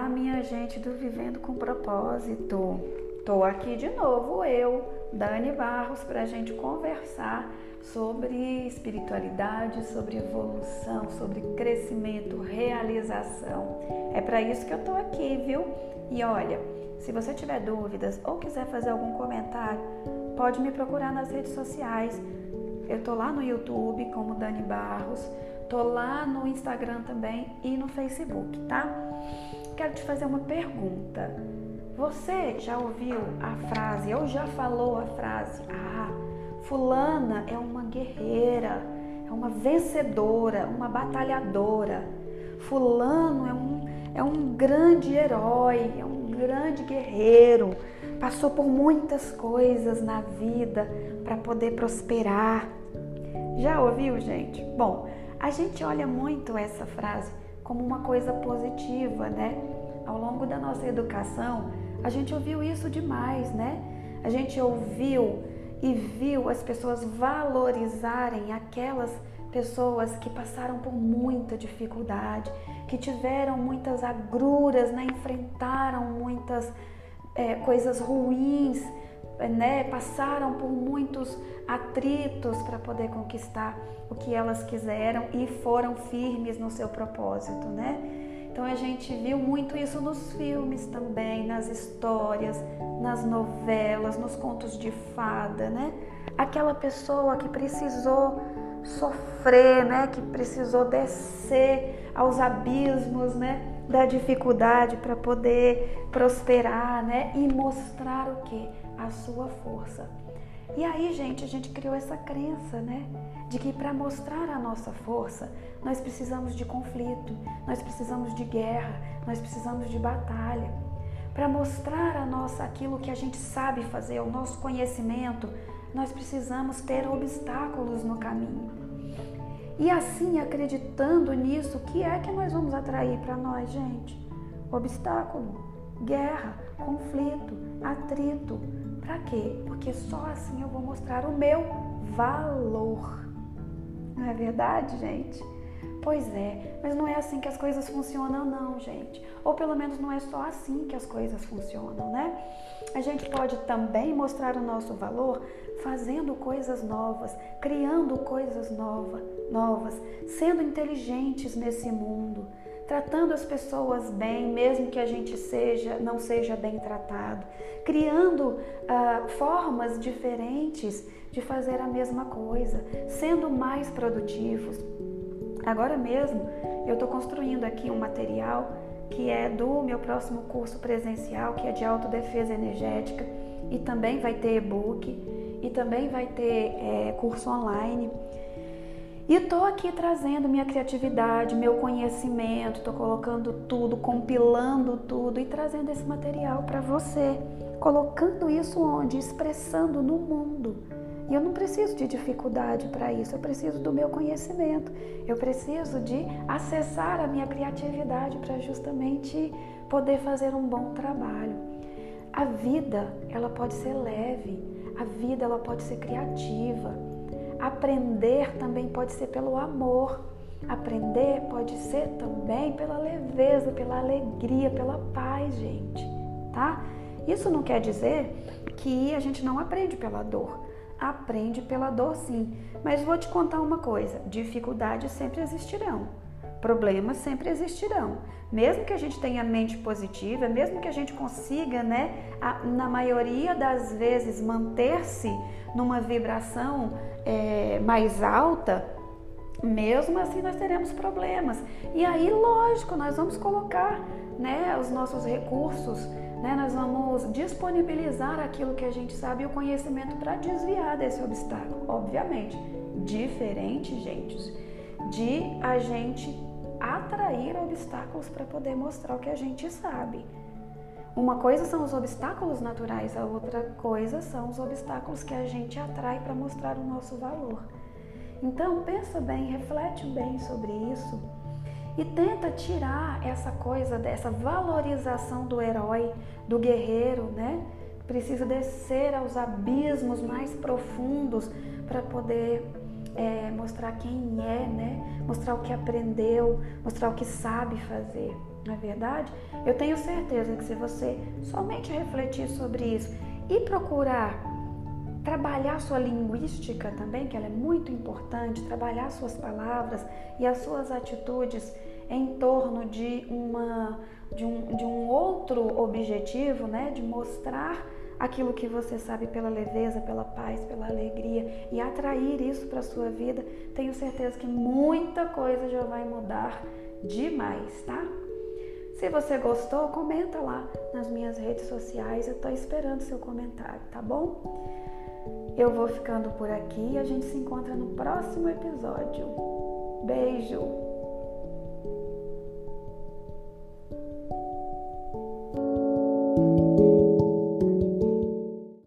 minha gente do Vivendo com Propósito. Tô aqui de novo, eu, Dani Barros, para a gente conversar sobre espiritualidade, sobre evolução, sobre crescimento, realização. É para isso que eu tô aqui, viu? E olha, se você tiver dúvidas ou quiser fazer algum comentário, pode me procurar nas redes sociais. Eu tô lá no YouTube como Dani Barros, tô lá no Instagram também e no Facebook, tá? Quero te fazer uma pergunta. Você já ouviu a frase, ou já falou a frase, ah, Fulana é uma guerreira, é uma vencedora, uma batalhadora. Fulano é um, é um grande herói, é um grande guerreiro. Passou por muitas coisas na vida para poder prosperar. Já ouviu, gente? Bom, a gente olha muito essa frase como uma coisa positiva, né? Ao longo da nossa educação, a gente ouviu isso demais, né? A gente ouviu e viu as pessoas valorizarem aquelas pessoas que passaram por muita dificuldade, que tiveram muitas agruras, né? enfrentaram muitas é, coisas ruins, né? passaram por muitos atritos para poder conquistar o que elas quiseram e foram firmes no seu propósito, né? Então a gente viu muito isso nos filmes também, nas histórias, nas novelas, nos contos de fada, né? Aquela pessoa que precisou sofrer, né? Que precisou descer aos abismos, né? Da dificuldade para poder prosperar, né? E mostrar o que? A sua força. E aí, gente, a gente criou essa crença, né? De que para mostrar a nossa força, nós precisamos de conflito, nós precisamos de guerra, nós precisamos de batalha. Para mostrar a nossa aquilo que a gente sabe fazer, o nosso conhecimento, nós precisamos ter obstáculos no caminho. E assim, acreditando nisso, o que é que nós vamos atrair para nós, gente? Obstáculo, guerra, conflito, atrito, para quê? Porque só assim eu vou mostrar o meu valor. Não é verdade, gente? Pois é, mas não é assim que as coisas funcionam, não, gente. Ou pelo menos não é só assim que as coisas funcionam, né? A gente pode também mostrar o nosso valor fazendo coisas novas, criando coisas novas, novas, sendo inteligentes nesse mundo tratando as pessoas bem, mesmo que a gente seja não seja bem tratado, criando ah, formas diferentes de fazer a mesma coisa, sendo mais produtivos. Agora mesmo eu estou construindo aqui um material que é do meu próximo curso presencial, que é de autodefesa energética, e também vai ter e-book, e também vai ter é, curso online. E estou aqui trazendo minha criatividade, meu conhecimento, estou colocando tudo, compilando tudo e trazendo esse material para você, colocando isso onde? Expressando no mundo. E eu não preciso de dificuldade para isso, eu preciso do meu conhecimento, eu preciso de acessar a minha criatividade para justamente poder fazer um bom trabalho. A vida, ela pode ser leve, a vida ela pode ser criativa. Aprender também pode ser pelo amor. Aprender pode ser também pela leveza, pela alegria, pela paz, gente, tá? Isso não quer dizer que a gente não aprende pela dor. Aprende pela dor, sim. Mas vou te contar uma coisa: dificuldades sempre existirão, problemas sempre existirão. Mesmo que a gente tenha mente positiva, mesmo que a gente consiga, né, a, na maioria das vezes, manter-se numa vibração é, mais alta, mesmo assim nós teremos problemas. E aí, lógico, nós vamos colocar né, os nossos recursos, né, nós vamos disponibilizar aquilo que a gente sabe e o conhecimento para desviar desse obstáculo. Obviamente, diferente, gente, de a gente atrair obstáculos para poder mostrar o que a gente sabe. Uma coisa são os obstáculos naturais, a outra coisa são os obstáculos que a gente atrai para mostrar o nosso valor. Então, pensa bem, reflete bem sobre isso e tenta tirar essa coisa dessa valorização do herói, do guerreiro, né? Precisa descer aos abismos mais profundos para poder é, mostrar quem é, né? Mostrar o que aprendeu, mostrar o que sabe fazer. não é verdade? Eu tenho certeza que se você somente refletir sobre isso e procurar trabalhar sua linguística também, que ela é muito importante, trabalhar suas palavras e as suas atitudes em torno de uma de um, de um outro objetivo, né, de mostrar aquilo que você sabe pela leveza, pela paz, pela alegria e atrair isso para sua vida, tenho certeza que muita coisa já vai mudar demais, tá? Se você gostou, comenta lá nas minhas redes sociais. Eu estou esperando seu comentário, tá bom? Eu vou ficando por aqui e a gente se encontra no próximo episódio. Beijo!